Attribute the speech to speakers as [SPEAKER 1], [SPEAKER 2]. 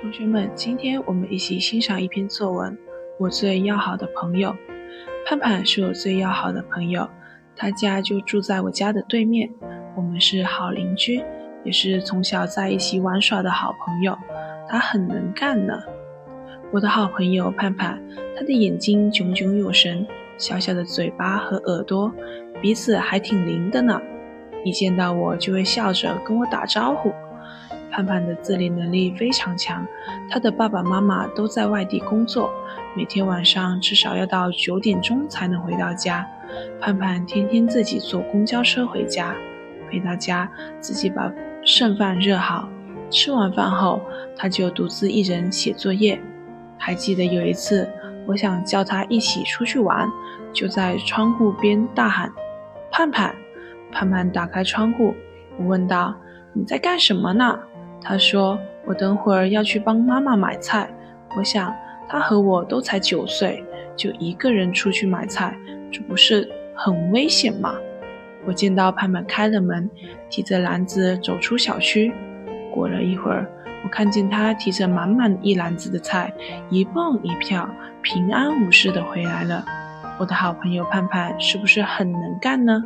[SPEAKER 1] 同学们，今天我们一起欣赏一篇作文。我最要好的朋友，盼盼是我最要好的朋友，他家就住在我家的对面，我们是好邻居，也是从小在一起玩耍的好朋友。他很能干呢。我的好朋友盼盼，他的眼睛炯炯有神，小小的嘴巴和耳朵，鼻子还挺灵的呢。一见到我就会笑着跟我打招呼。盼盼的自理能力非常强，他的爸爸妈妈都在外地工作，每天晚上至少要到九点钟才能回到家。盼盼天天自己坐公交车回家，回到家自己把剩饭热好，吃完饭后他就独自一人写作业。还记得有一次，我想叫他一起出去玩，就在窗户边大喊：“盼盼！”盼盼打开窗户，我问道：“你在干什么呢？”他说：“我等会儿要去帮妈妈买菜。”我想，他和我都才九岁，就一个人出去买菜，这不是很危险吗？我见到盼盼开了门，提着篮子走出小区。过了一会儿，我看见他提着满满一篮子的菜，一蹦一跳，平安无事的回来了。我的好朋友盼盼是不是很能干呢？